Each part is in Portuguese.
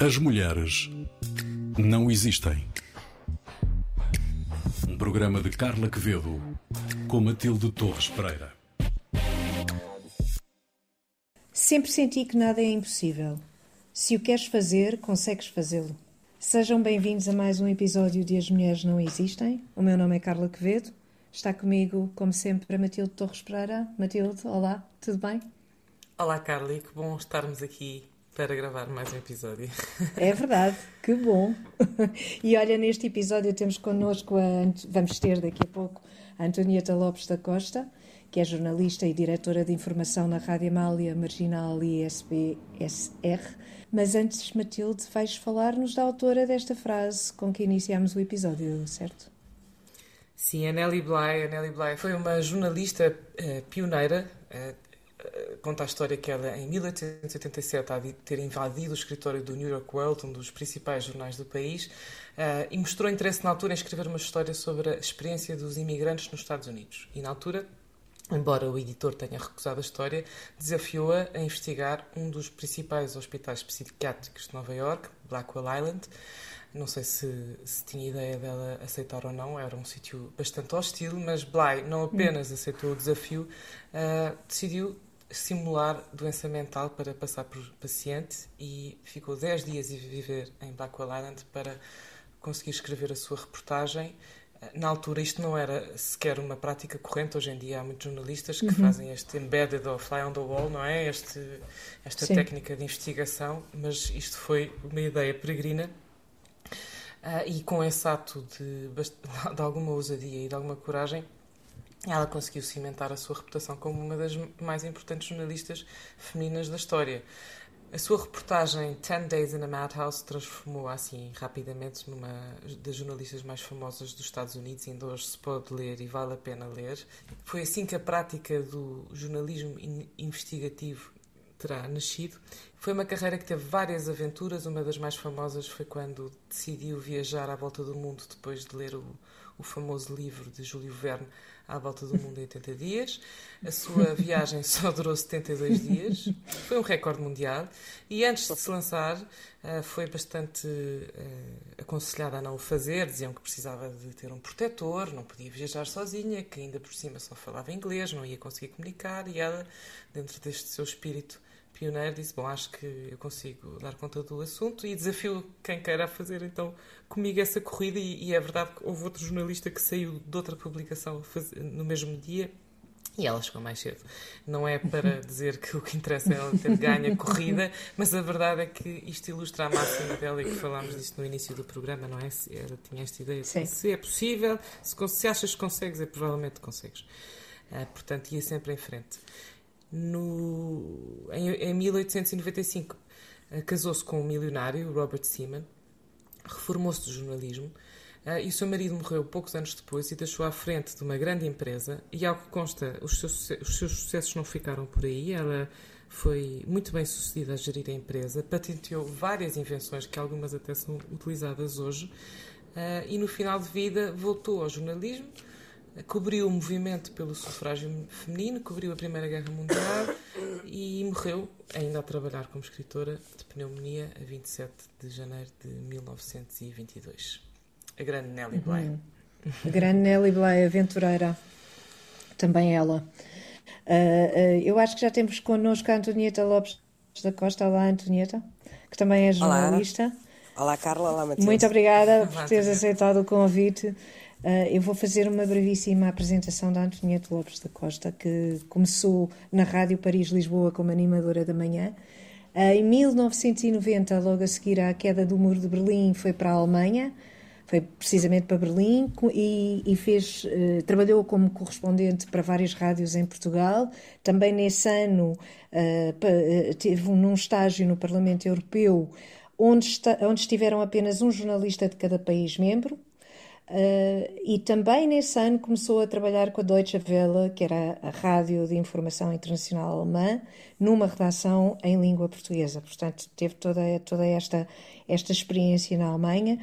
As mulheres não existem. Um programa de Carla Quevedo com Matilde Torres Pereira. Sempre senti que nada é impossível. Se o queres fazer, consegues fazê-lo. Sejam bem-vindos a mais um episódio de As Mulheres Não Existem. O meu nome é Carla Quevedo. Está comigo, como sempre, a Matilde Torres Pereira. Matilde, olá, tudo bem? Olá, Carla, e que bom estarmos aqui para gravar mais um episódio. É verdade, que bom. E olha, neste episódio temos connosco, a, vamos ter daqui a pouco, a Antonieta Lopes da Costa, que é jornalista e diretora de informação na Rádio Amália, Marginal e SBSR. Mas antes, Matilde, vais falar-nos da autora desta frase com que iniciamos o episódio, certo? Sim, a Nelly Bly. A Nelly Bly foi uma jornalista uh, pioneira. Uh, conta a história que ela, em 1887, há de ter invadido o escritório do New York World, um dos principais jornais do país, uh, e mostrou interesse na altura em escrever uma história sobre a experiência dos imigrantes nos Estados Unidos. E na altura, embora o editor tenha recusado a história, desafiou-a a investigar um dos principais hospitais psiquiátricos de Nova York, Blackwell Island. Não sei se, se, tinha ideia dela aceitar ou não, era um sítio bastante hostil, mas Bly não apenas aceitou o desafio, uh, decidiu simular doença mental para passar por paciente e ficou 10 dias a viver em Blackwell Island para conseguir escrever a sua reportagem. Na altura isto não era sequer uma prática corrente, hoje em dia há muitos jornalistas que uhum. fazem este embedded ou fly on the wall, não é? Este, esta Sim. técnica de investigação, mas isto foi uma ideia peregrina uh, e com esse ato de, de alguma ousadia e de alguma coragem ela conseguiu cimentar a sua reputação como uma das mais importantes jornalistas femininas da história. A sua reportagem Ten Days in a Madhouse transformou-a assim rapidamente numa das jornalistas mais famosas dos Estados Unidos. Ainda hoje se pode ler e vale a pena ler. Foi assim que a prática do jornalismo investigativo terá nascido. Foi uma carreira que teve várias aventuras. Uma das mais famosas foi quando decidiu viajar à volta do mundo depois de ler o, o famoso livro de Júlio Verne, à volta do mundo em 80 dias. A sua viagem só durou 72 dias, foi um recorde mundial. E antes de se lançar, eh, foi bastante eh, aconselhada a não o fazer. Diziam que precisava de ter um protetor, não podia viajar sozinha, que ainda por cima só falava inglês, não ia conseguir comunicar. E ela, dentro deste seu espírito pioneiro, disse: Bom, acho que eu consigo dar conta do assunto e desafio quem queira fazer então comigo essa corrida. E, e é verdade que houve outro jornalista que saiu de outra publicação no mesmo dia. E ela chegou mais cedo. Não é para dizer que o que interessa é ela ter ganho a corrida, mas a verdade é que isto ilustra a máxima dela e que falámos disto no início do programa, não é? Se ela tinha esta ideia de se é possível, se, se achas que consegues, é provavelmente consegues. Uh, portanto, ia sempre em frente no, em, em 1895 eh, casou-se com um milionário, Robert Seaman, reformou-se do jornalismo uh, e o seu marido morreu poucos anos depois e deixou à frente de uma grande empresa. E, ao que consta, os seus, os seus sucessos não ficaram por aí. Ela foi muito bem sucedida a gerir a empresa, patenteou várias invenções que algumas até são utilizadas hoje. Uh, e no final de vida voltou ao jornalismo cobriu o movimento pelo sufrágio feminino, cobriu a Primeira Guerra Mundial e morreu, ainda a trabalhar como escritora, de pneumonia a 27 de janeiro de 1922. A grande Nelly Bly. Uhum. A grande Nelly Bly, aventureira. Também ela. Uh, uh, eu acho que já temos connosco a Antonieta Lopes da Costa. Olá, Antonieta, que também é jornalista. Olá, Olá Carla. Olá, Matilde. Muito obrigada por teres aceitado o convite. Uh, eu vou fazer uma brevíssima apresentação da Antonieta Lopes da Costa, que começou na Rádio Paris-Lisboa como animadora da manhã. Uh, em 1990, logo a seguir à queda do Muro de Berlim, foi para a Alemanha, foi precisamente para Berlim e, e fez, uh, trabalhou como correspondente para várias rádios em Portugal. Também nesse ano teve num estágio no Parlamento Europeu, onde, onde estiveram apenas um jornalista de cada país membro Uh, e também nesse ano começou a trabalhar com a Deutsche Welle, que era a rádio de informação internacional alemã, numa redação em língua portuguesa. Portanto, teve toda, toda esta, esta experiência na Alemanha.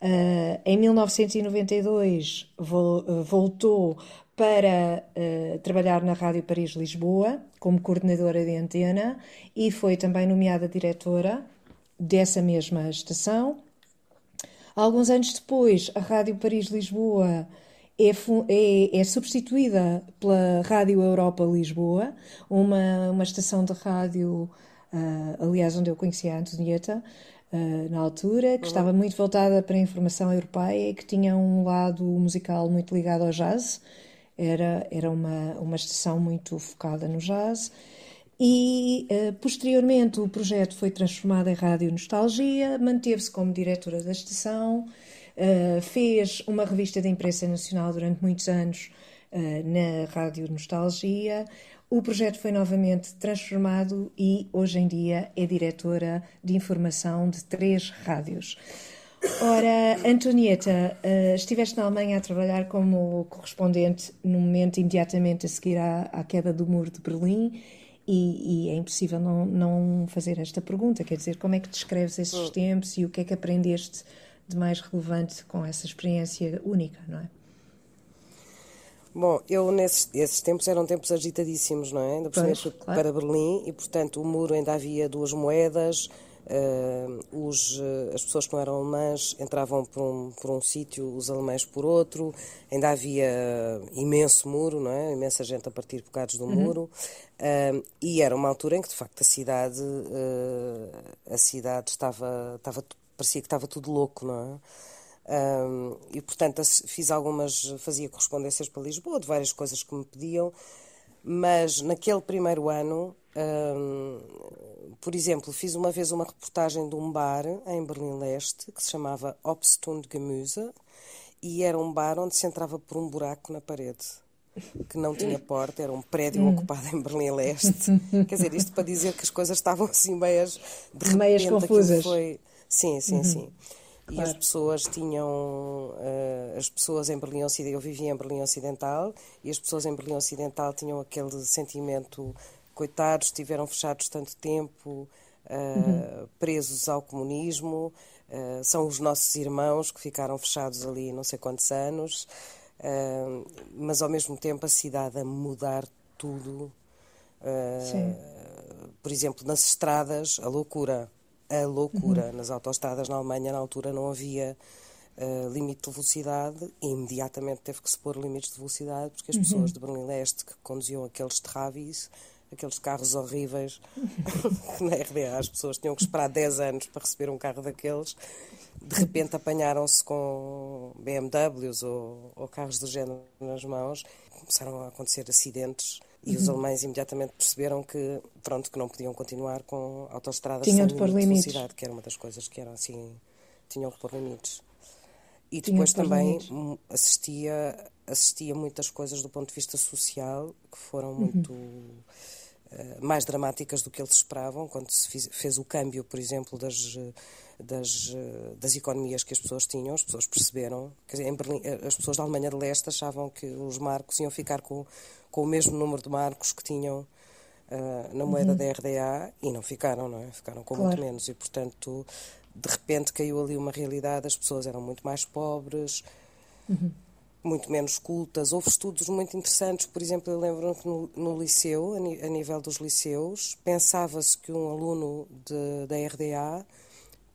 Uh, em 1992 vo, voltou para uh, trabalhar na Rádio Paris-Lisboa, como coordenadora de antena, e foi também nomeada diretora dessa mesma estação. Alguns anos depois, a Rádio Paris-Lisboa é, é, é, substituída pela Rádio Europa Lisboa, uma, uma estação de rádio, uh, aliás, onde eu conhecia a Antonieta, uh, na altura, que uhum. estava muito voltada para a informação europeia e que tinha um lado musical muito ligado ao jazz. Era, era uma, uma estação muito focada no jazz. E uh, posteriormente o projeto foi transformado em Rádio Nostalgia, manteve-se como diretora da estação, uh, fez uma revista de imprensa nacional durante muitos anos uh, na Rádio Nostalgia. O projeto foi novamente transformado e hoje em dia é diretora de informação de três rádios. Ora, Antonieta, estiveste na Alemanha a trabalhar como correspondente no momento imediatamente a seguir à, à queda do muro de Berlim e, e, é impossível não, não fazer esta pergunta, quer dizer, como é que descreves esses hum. tempos e o que é que aprendeste de mais relevante com essa experiência única, não é? Bom, eu nesses esses tempos eram tempos agitadíssimos, não é? Ainda por cima claro. para Berlim e, portanto, o muro ainda havia duas moedas, Uh, os, uh, as pessoas que não eram alemãs entravam por um, por um sítio, os alemães por outro, ainda havia imenso muro, não é? imensa gente a partir bocados do uhum. muro, uh, e era uma altura em que de facto a cidade, a cidade estava, estava, parecia que estava tudo louco, não é? e portanto fiz algumas, fazia correspondências para Lisboa de várias coisas que me pediam, mas naquele primeiro ano por exemplo, fiz uma vez uma reportagem de um bar em Berlim-Leste que se chamava Obstund Gemüse e era um bar onde se entrava por um buraco na parede que não tinha porta, era um prédio hum. ocupado em Berlim-Leste. Quer dizer, isto para dizer que as coisas estavam assim meias de repente, meias confusas. Foi... Sim, sim, uhum. sim. E claro. as pessoas tinham. Uh, as pessoas em Berlim Ocidental. Eu vivia em Berlim Ocidental e as pessoas em Berlim Ocidental tinham aquele sentimento coitados, estiveram fechados tanto tempo, uh, uhum. presos ao comunismo, uh, são os nossos irmãos que ficaram fechados ali não sei quantos anos, uh, mas ao mesmo tempo a cidade a mudar tudo. por exemplo, nas estradas, a loucura. A loucura. Uhum. Nas autoestradas na Alemanha, na altura, não havia Uh, limite de velocidade e imediatamente teve que se pôr limites de velocidade porque as uhum. pessoas de Berlim Leste que conduziam aqueles Travis aqueles carros horríveis na RDA as pessoas tinham que esperar 10 anos para receber um carro daqueles de repente apanharam-se com BMWs ou, ou, carros do género nas mãos começaram a acontecer acidentes e uhum. os alemães imediatamente perceberam que pronto que não podiam continuar com autoestradas tinham sem de limite limites. que era uma das coisas que eram assim tinham que pôr limites e depois também limites. assistia assistia muitas coisas do ponto de vista social que foram uhum. muito mais dramáticas do que eles esperavam, quando se fiz, fez o câmbio, por exemplo, das, das, eh, das economias que as pessoas tinham, as pessoas perceberam, quer dizer, Berlim, eh, as pessoas da Alemanha de Leste achavam que os marcos iam ficar com, com o mesmo número de marcos que tinham uh, na moeda uhum. da RDA e não ficaram, não é? Ficaram com claro. muito menos e, portanto, de repente caiu ali uma realidade, as pessoas eram muito mais pobres. Uhum muito menos cultas. Houve estudos muito interessantes, por exemplo, eu lembro que no, no liceu, a, nível dos liceus, pensava-se que um aluno de, da RDA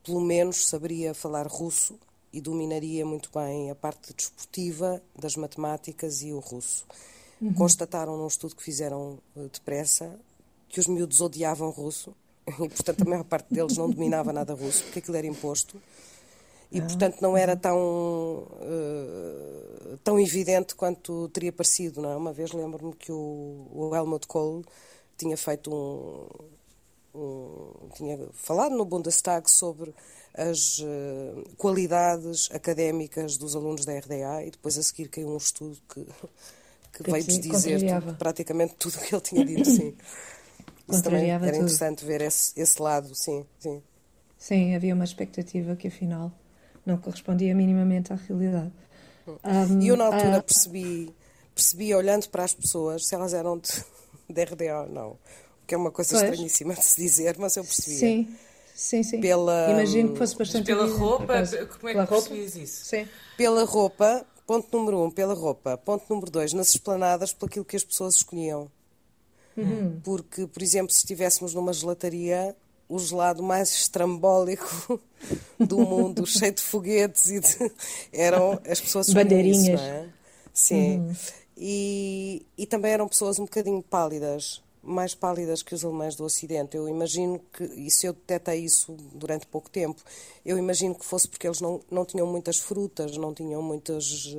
pelo menos saberia falar russo e dominaria muito bem a parte desportiva das matemáticas e o russo. Uhum. Constataram num estudo que fizeram eh, depressa que os miúdos odiavam russo e, portanto, a maior parte deles não dominava nada russo, porque aquilo era imposto e, ah. portanto, não era tão, uh, tão evidente quanto teria parecido. Não é? Uma vez lembro-me que o, o Helmut Kohl tinha feito um, um, tinha falado no Bundestag sobre as uh, qualidades académicas dos alunos da RDA e depois a seguir caiu um estudo que, que, que dizer tudo, praticamente tudo o que ele tinha dito, sim. Isso também era tudo. interessante ver esse, esse lado, sim, sim. Sim, havia uma expectativa que afinal não correspondia minimamente à realidade. Um, e eu, na altura, uh, percebi, percebi, olhando para as pessoas, se elas eram de, de RDA ou não. O que é uma coisa pois. estranhíssima de se dizer, mas eu percebia. Sim, sim, sim. Pela, Imagino que fosse bastante. Pela roupa, como é que percebias isso? Sim. Pela roupa, ponto número um, pela roupa. Ponto número dois, nas esplanadas, por aquilo que as pessoas escolhiam. Uhum. Porque, por exemplo, se estivéssemos numa gelataria, o gelado mais estrambólico do mundo, cheio de foguetes e de... eram as pessoas bandeirinhas. Isso, é? Sim. Uhum. E, e também eram pessoas um bocadinho pálidas, mais pálidas que os alemães do Ocidente. Eu imagino que, e se eu detetei isso durante pouco tempo, eu imagino que fosse porque eles não, não tinham muitas frutas, não tinham muitas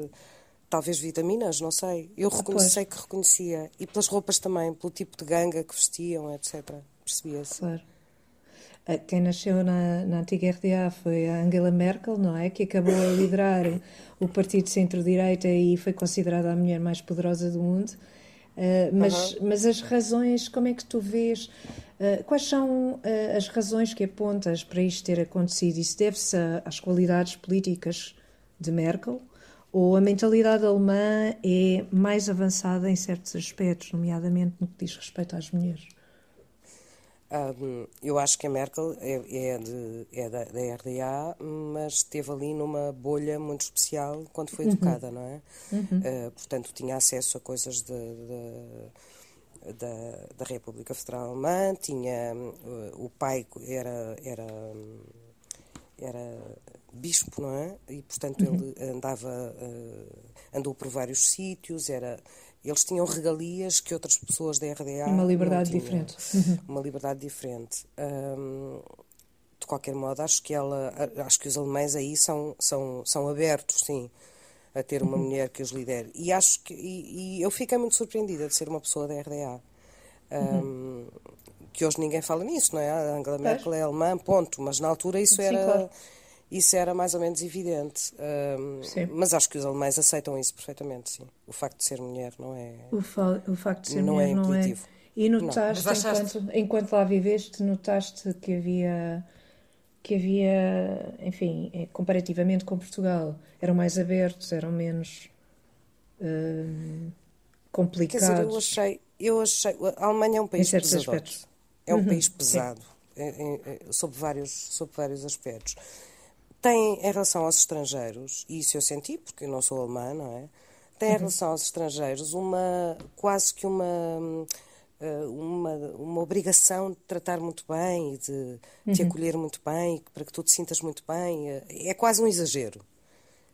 talvez vitaminas, não sei. Eu ah, reconheci que reconhecia. E pelas roupas também, pelo tipo de ganga que vestiam, etc. Percebia-se. Claro. Quem nasceu na, na antiga RDA foi a Angela Merkel, não é? Que acabou a liderar o partido centro-direita e foi considerada a mulher mais poderosa do mundo. Uh, mas, uhum. mas as razões, como é que tu vês? Uh, quais são uh, as razões que apontas para isto ter acontecido? Isso deve-se às qualidades políticas de Merkel? Ou a mentalidade alemã é mais avançada em certos aspectos, nomeadamente no que diz respeito às mulheres? Um, eu acho que a Merkel é, é, de, é da, da, RDA, mas esteve ali numa bolha muito especial quando foi uhum. educada, não é? Uhum. Uh, portanto, tinha acesso a coisas de, de, da, da República Federal Alemã, tinha uh, o pai era era era bispo, não é? E portanto uhum. ele andava uh, andou por vários sítios, era eles tinham regalias que outras pessoas da RDA uma liberdade diferente. Uhum. uma liberdade diferente. Um, de qualquer modo acho que ela acho que os alemães aí são são são abertos sim a ter uma uhum. mulher que os lidere. E acho que e, e, eu fiquei muito surpreendida de ser uma pessoa da RDA um, uhum. que hoje ninguém fala nisso não é? A Angela Merkel é alemã ponto. Mas na altura isso sim, era claro isso era mais ou menos evidente. Um, mas acho que os alemães aceitam isso perfeitamente, sim. O facto de ser mulher não é. O, fa o facto de ser não mulher é não é. E notaste, enquanto, enquanto lá viveste, notaste que havia que havia, enfim, é, comparativamente com Portugal, eram mais abertos, eram menos uh, complicados. Quer dizer, eu achei, eu achei, a Alemanha é um país pesado. É um uhum, país pesado, é, é, sob, vários, sob vários aspectos. Tem em relação aos estrangeiros, e isso eu senti porque eu não sou alemã, não é? Tem em uhum. relação aos estrangeiros uma quase que uma eh, uma, uma obrigação de tratar muito bem e de uhum. te acolher muito bem, para que tu te sintas muito bem. Eh, é quase um exagero.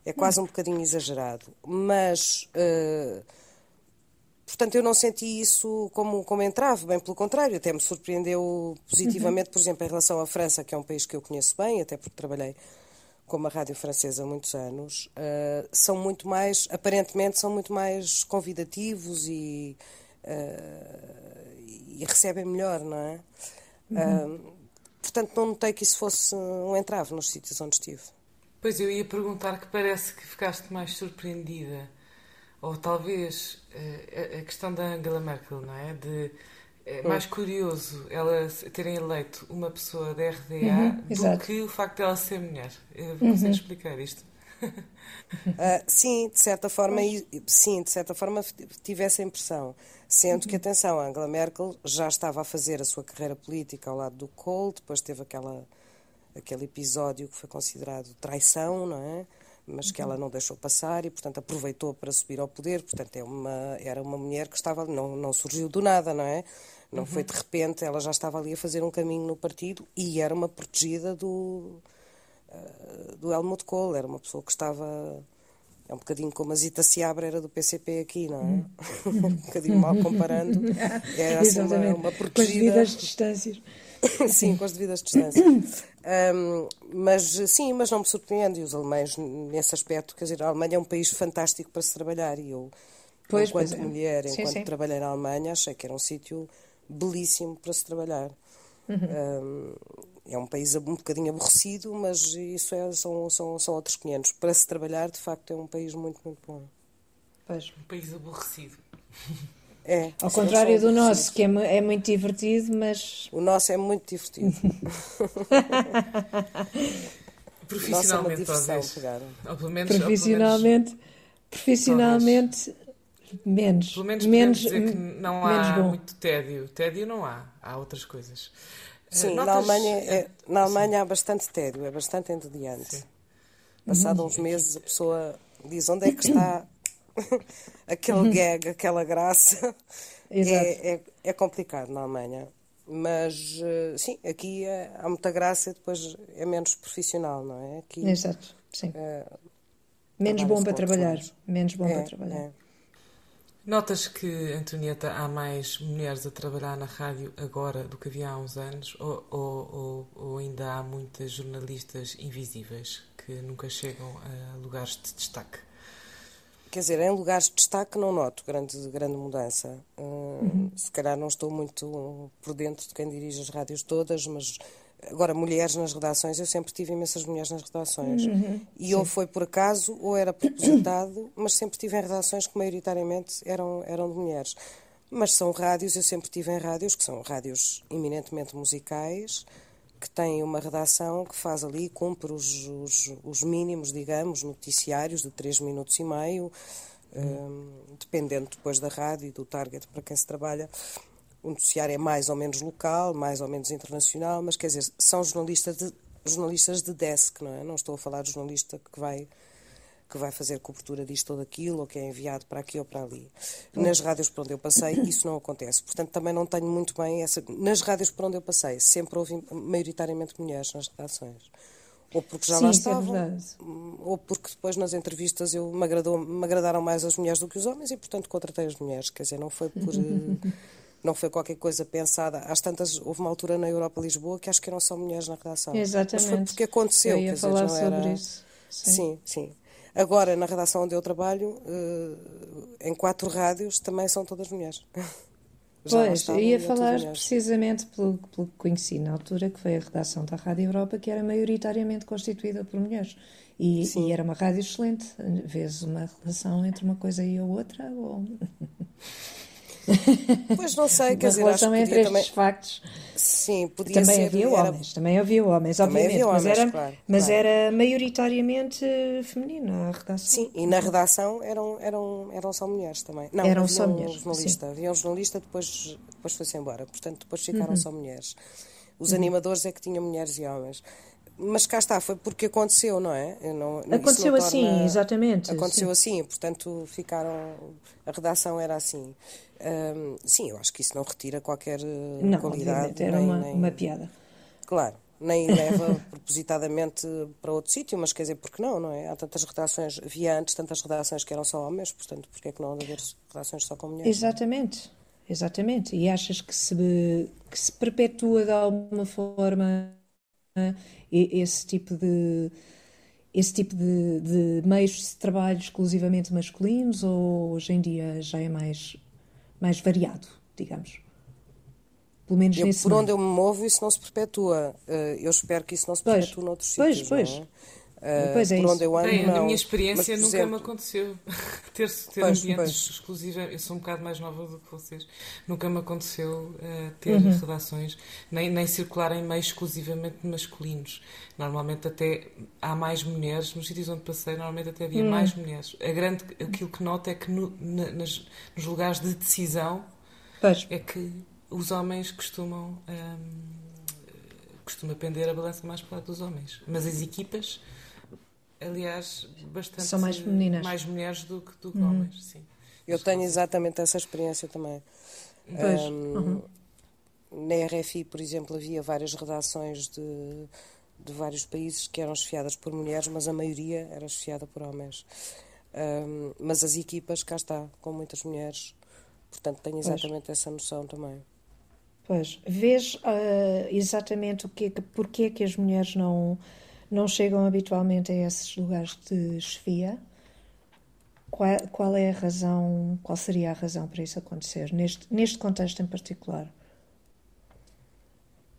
É quase uhum. um bocadinho exagerado. Mas, uh, portanto, eu não senti isso como, como entrave, bem pelo contrário, até me surpreendeu positivamente, uhum. por exemplo, em relação à França, que é um país que eu conheço bem, até porque trabalhei como a rádio francesa há muitos anos, uh, são muito mais, aparentemente, são muito mais convidativos e, uh, e recebem melhor, não é? Uhum. Uh, portanto, não notei que isso fosse um entrave nos sítios onde estive. Pois eu ia perguntar que parece que ficaste mais surpreendida, ou talvez a questão da Angela Merkel, não é? De é mais curioso ela terem eleito uma pessoa da RDA uhum, do exato. que o facto de ela ser mulher. Consegue uhum. explicar isto? uh, sim, de certa forma, sim, de certa forma tive essa impressão. Sendo uhum. que, atenção, a Angela Merkel já estava a fazer a sua carreira política ao lado do Kohl, depois teve aquela, aquele episódio que foi considerado traição, não é? Mas que ela não deixou passar e, portanto, aproveitou para subir ao poder. Portanto, é uma, era uma mulher que estava, não, não surgiu do nada, não é? Não uhum. foi de repente, ela já estava ali a fazer um caminho no partido e era uma protegida do, uh, do Helmut Kohl, era uma pessoa que estava. É um bocadinho como a Zita Seabra era do PCP aqui, não é? Uhum. um bocadinho mal comparando. Era assim uma, uma protegida. Com as distâncias. sim, com as devidas distâncias. Um, mas sim, mas não me surpreende. E os alemães, nesse aspecto, quer dizer, a Alemanha é um país fantástico para se trabalhar. E eu, pois, enquanto pois é. mulher, sim, enquanto sim. trabalhei na Alemanha, achei que era um sítio belíssimo para se trabalhar. Uhum. Um, é um país um bocadinho aborrecido, mas isso é, são, são, são outros 500. Para se trabalhar, de facto, é um país muito, muito bom. Pois. Um país aborrecido. É, Ao contrário do nosso, que é, é, muito divertido, mas. O nosso é muito divertido. Profissionalmente, talvez. Ou pelo menos, profissionalmente, ou pelo menos, profissionalmente Menos. Pelo menos menos, dizer que não há bom. muito tédio. Tédio não há, há outras coisas. Sim, Notas... na, Alemanha, é, na Alemanha há bastante tédio, é bastante entediante. Sim. Passado uhum. uns meses a pessoa Diz onde é que está aquele gag, aquela graça. É, é, é, complicado na Alemanha. Mas, eh, sim, aqui é, há muita graça e depois é menos profissional, não é? Aqui, Exato, sim. É, menos bom para trabalhar. Menos bom para trabalhar. É. Notas que, Antonieta, há mais mulheres a trabalhar na rádio agora do que havia há uns anos? Ou, ou, ou, ou ainda há muitas jornalistas invisíveis que nunca chegam a lugares de destaque? Quer dizer, em lugares de destaque não noto grande, grande mudança. Uhum. Se calhar não estou muito por dentro de quem dirige as rádios todas, mas agora, mulheres nas redações, eu sempre tive imensas mulheres nas redações. Uhum. E Sim. ou foi por acaso ou era propositado, mas sempre tive em redações que maioritariamente eram, eram de mulheres. Mas são rádios, eu sempre tive em rádios, que são rádios eminentemente musicais, que tem uma redação que faz ali, cumpre os, os, os mínimos, digamos, noticiários de 3 minutos e meio, um, dependendo depois da rádio e do target para quem se trabalha. O noticiário é mais ou menos local, mais ou menos internacional, mas quer dizer, são jornalistas de, jornalistas de desk, não é? Não estou a falar de jornalista que vai que vai fazer cobertura disto ou daquilo, ou que é enviado para aqui ou para ali. Nas rádios por onde eu passei, isso não acontece. Portanto, também não tenho muito bem essa. Nas rádios por onde eu passei, sempre houve maioritariamente mulheres nas redações. Ou porque já Sim, lá é estavam, é ou porque depois nas entrevistas eu me, agradou, me agradaram mais as mulheres do que os homens e, portanto, contratei as mulheres. Quer dizer, não foi por. Eh, não foi qualquer coisa pensada. Às tantas, houve uma altura na Europa Lisboa que acho que eram só mulheres na redação. Exatamente. Mas foi porque aconteceu. Eu ia quer falar dizer, sobre era... isso. Sim, sim. sim. Agora, na redação onde eu trabalho, eh, em quatro rádios, também são todas mulheres. Já pois, ia falar precisamente pelo, pelo que conheci na altura, que foi a redação da Rádio Europa, que era maioritariamente constituída por mulheres. E, e era uma rádio excelente. Vês uma relação entre uma coisa e a outra? Ou... Pois não sei, quer dizer, acho entre também... estes factos. Sim, podia também ser. Havia era... homens, também havia homens, obviamente, havia homens, mas, era, claro, mas claro. era maioritariamente feminina a redação. Sim, e na redação eram, eram, eram só mulheres também. Não, eram só mulheres. Um jornalista, sim. havia um jornalista, depois, depois foi-se embora, portanto, depois ficaram uhum. só mulheres. Os uhum. animadores é que tinham mulheres e homens mas cá está, foi porque aconteceu, não é? Não, aconteceu não assim, torna... exatamente. Aconteceu sim. assim, portanto ficaram. A redação era assim. Um, sim, eu acho que isso não retira qualquer eh, não, qualidade. Era nem, uma, nem... uma piada. Claro, nem leva propositadamente para outro sítio, mas quer dizer, porque não, não é? Há tantas redações, havia antes tantas redações que eram só homens, portanto, porque é que não há de haver redações só com mulheres? Exatamente, exatamente. E achas que se, que se perpetua de alguma forma esse tipo de esse tipo de, de meios de trabalho exclusivamente masculinos ou hoje em dia já é mais mais variado, digamos? Pelo menos eu, nesse Por meio. onde eu me movo isso não se perpetua. Eh, eu espero que isso não se perpetue pois, noutros pois, sítios. Pois, pois. Uh, pois é por onde eu ando, Bem, não. Na minha experiência Mas, nunca exemplo, me aconteceu ter, ter pois, ambientes exclusivos. Eu sou um bocado mais nova do que vocês. Nunca me aconteceu uh, ter uhum. redações, nem, nem circular em meios exclusivamente masculinos. Normalmente até há mais mulheres, nos sítios onde passei, normalmente até havia uhum. mais mulheres. A grande, aquilo que noto é que no, na, nas, nos lugares de decisão pois. é que os homens costumam. Um, costuma pender a balança mais para o lado dos homens. Mas as equipas aliás, bastante São mais femininas. Mais mulheres do que, do que uhum. homens, sim. Eu tenho exatamente essa experiência também. Pois. Um, uhum. Na RFI, por exemplo, havia várias redações de, de vários países que eram chefiadas por mulheres, mas a maioria era chefiada por homens. Um, mas as equipas, cá está, com muitas mulheres. Portanto, tenho exatamente pois. essa noção também. Pois. Vês uh, exatamente o que, porque é que as mulheres não não chegam habitualmente a esses lugares de chefia. Qual, qual, é a razão, qual seria a razão para isso acontecer, neste, neste contexto em particular?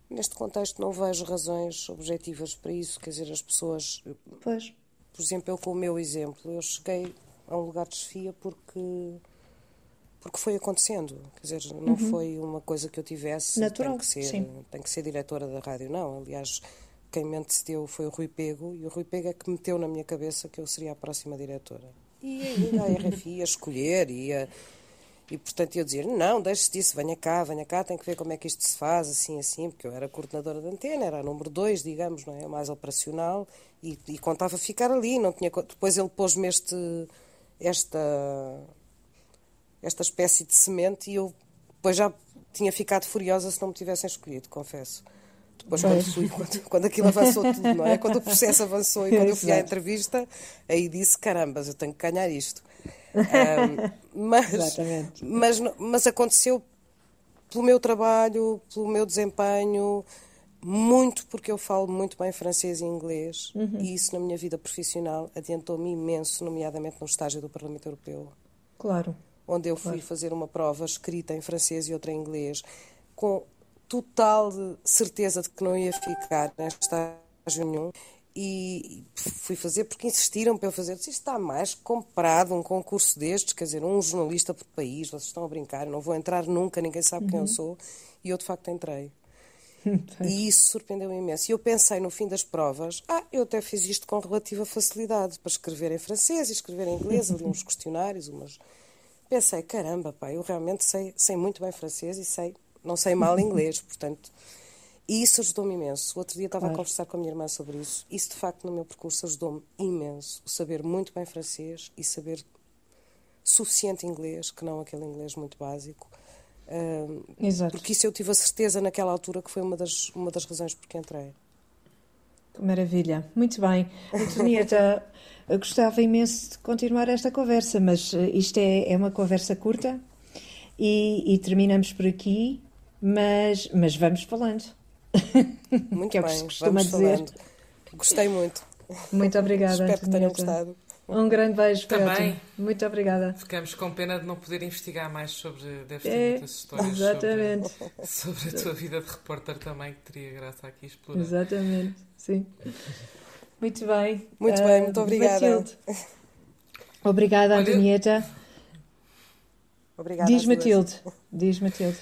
Neste contexto não vejo razões objetivas para isso, quer dizer, as pessoas... Pois. Por exemplo, eu com o meu exemplo, eu cheguei a um lugar de chefia porque porque foi acontecendo, quer dizer, não uhum. foi uma coisa que eu tivesse, Natural, tem que ser, sim. tem que ser diretora da rádio, não, aliás, quem me antecedeu foi o Rui Pego, e o Rui Pego é que meteu na minha cabeça que eu seria a próxima diretora. E ainda a RFI a escolher, e a, E portanto eu dizia, não, deixe-se disso, venha cá, venha cá, tem que ver como é que isto se faz, assim, assim, porque eu era coordenadora de antena, era a número 2, digamos, não é? mais operacional, e, e, contava ficar ali, não tinha... Depois ele pôs-me este, esta, esta espécie de semente e eu depois já tinha ficado furiosa se não me tivessem escolhido, confesso. Depois, quando, fui, quando, quando aquilo avançou tudo, não é? Quando o processo avançou e quando eu fui à entrevista, aí disse: caramba, eu tenho que ganhar isto. Um, mas, mas, mas aconteceu pelo meu trabalho, pelo meu desempenho, muito porque eu falo muito bem francês e inglês uhum. e isso na minha vida profissional adiantou-me imenso, nomeadamente no estágio do Parlamento Europeu. Claro. Onde eu fui claro. fazer uma prova escrita em francês e outra em inglês, com total certeza de que não ia ficar neste estágio nenhum e fui fazer porque insistiram para eu fazer. Disse, isto está mais comprado um concurso destes, quer dizer, um jornalista por país, vocês estão a brincar, não vou entrar nunca, ninguém sabe uhum. quem eu uhum. sou. E eu de facto entrei. e isso surpreendeu-me imenso. E eu pensei no fim das provas, ah, eu até fiz isto com relativa facilidade, para escrever em francês e escrever em inglês, ali uns questionários, umas. Pensei, caramba, pá, eu realmente sei, sei muito bem francês e sei não sei mal inglês, portanto. E isso ajudou-me imenso. O outro dia estava claro. a conversar com a minha irmã sobre isso. Isso, de facto, no meu percurso ajudou-me imenso. O saber muito bem francês e saber suficiente inglês, que não aquele inglês muito básico. Uh, Exato. Porque isso eu tive a certeza naquela altura que foi uma das, uma das razões por que entrei. Que maravilha. Muito bem. Antonieta, gostava imenso de continuar esta conversa, mas eh, isto é, é uma conversa curta e, e terminamos por aqui mas, mas vamos falando. Muito que é o que se costuma dizer. Falando. Gostei muito. Muito obrigada. Espero que tenham gostado. Um grande beijo Também. Muito obrigada. Ficamos com pena de não poder investigar mais sobre. Deve ter é, muitas histórias exatamente. Sobre, sobre a tua vida de repórter também, que teria graça aqui explorar. Exatamente, sim. Muito bem. Muito uh, bem, muito obrigada. Matilde. Obrigada, Antonieta. Obrigada. Diz Matilde. Diz Matilde.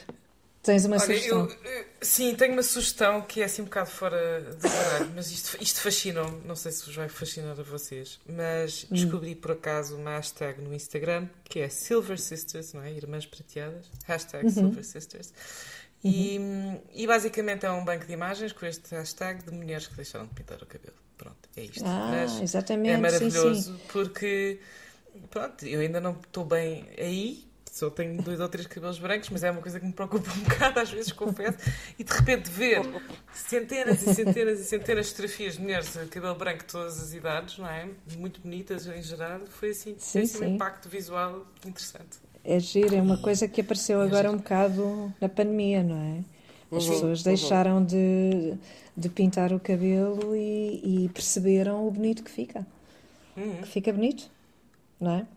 Tens uma Olha, sugestão? Eu, sim, tenho uma sugestão que é assim um bocado fora do horário, mas isto, isto fascinou-me. Não sei se vos vai fascinar a vocês, mas hum. descobri por acaso uma hashtag no Instagram que é Silver Sisters, não é? Irmãs Prateadas. Hashtag uhum. Silver Sisters. Uhum. E, e, basicamente é um banco de imagens com este hashtag de mulheres que deixaram de pintar o cabelo. Pronto, é isto. Ah, Mas exatamente. É maravilhoso sim, sim. porque, pronto, eu ainda não estou bem aí, só tenho dois ou três cabelos brancos, mas é uma coisa que me preocupa um bocado, às vezes confesso, e de repente ver centenas e centenas e centenas de fotografias de mulheres de cabelo branco de todas as idades, não é? Muito bonitas em geral, foi assim, sim, assim um impacto visual interessante. É giro, é uma coisa que apareceu é agora um bocado na pandemia, não é? As uhum, pessoas uhum. deixaram uhum. de, de pintar o cabelo e, e perceberam o bonito que fica. Uhum. Que fica bonito, não é?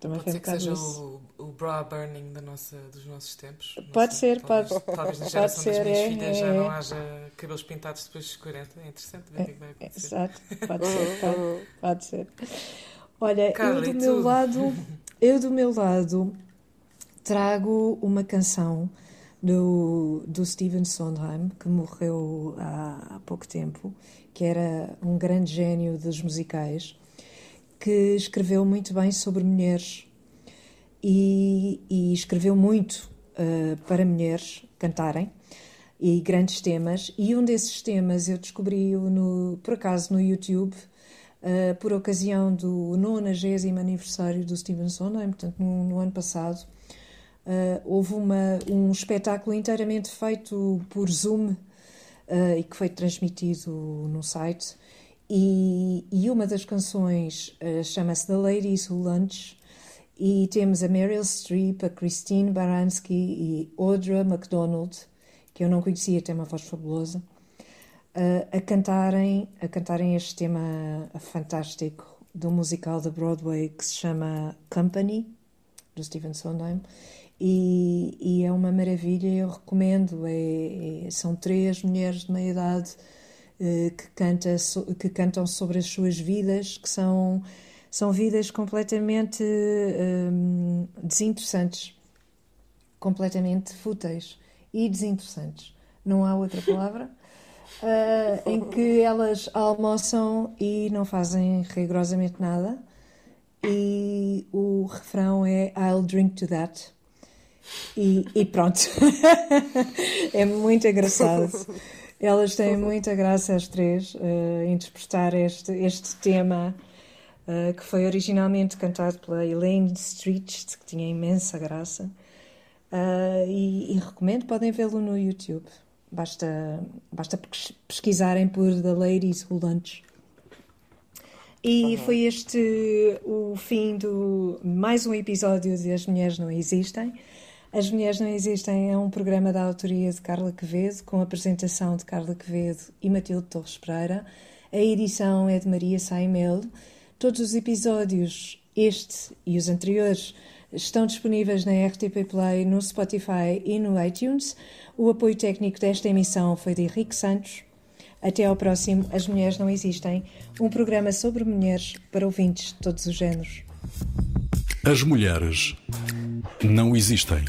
Também pode ser que seja o, o bra burning da nossa, dos nossos tempos. Pode sei, ser, talvez, pode. Talvez na geração pode das minhas é, filhas é, já não haja cabelos pintados depois dos 40. É interessante ver o que é vai acontecer. Exato, pode ser, pode, pode ser. Olha, Carla, eu do meu lado, eu do meu lado trago uma canção do, do Steven Sondheim, que morreu há, há pouco tempo, que era um grande gênio dos musicais que escreveu muito bem sobre mulheres e, e escreveu muito uh, para mulheres cantarem e grandes temas. E um desses temas eu descobri-o, no, por acaso, no YouTube, uh, por ocasião do 90 aniversário do Stephen Sondheim, portanto, no, no ano passado. Uh, houve uma, um espetáculo inteiramente feito por Zoom e que foi transmitido no site e, e uma das canções uh, chama-se The Ladies Who Lunch e temos a Meryl Streep, a Christine Baranski e Audra MacDonald, que eu não conhecia, tem uma voz fabulosa, uh, a, cantarem, a cantarem este tema fantástico do musical da Broadway que se chama Company, do Stephen Sondheim, e, e é uma maravilha, eu recomendo. É, é, são três mulheres de meia idade que, canta, que cantam sobre as suas vidas, que são, são vidas completamente um, desinteressantes, completamente fúteis e desinteressantes. Não há outra palavra. Uh, em que elas almoçam e não fazem rigorosamente nada e o refrão é I'll drink to that. E, e pronto. é muito engraçado. Elas têm muita graça, as três, uh, interpretar este, este tema uh, que foi originalmente cantado pela Elaine Street, que tinha imensa graça. Uh, e, e, recomendo, podem vê-lo no YouTube. Basta, basta pesquisarem por The Ladies Who Lunch. E uhum. foi este o fim do mais um episódio de As Mulheres Não Existem. As Mulheres Não Existem é um programa da autoria de Carla Quevedo, com a apresentação de Carla Quevedo e Matilde Torres Pereira. A edição é de Maria Saimel. Todos os episódios, este e os anteriores, estão disponíveis na RTP Play, no Spotify e no iTunes. O apoio técnico desta emissão foi de Henrique Santos. Até ao próximo As Mulheres Não Existem, um programa sobre mulheres para ouvintes de todos os géneros. As mulheres não existem.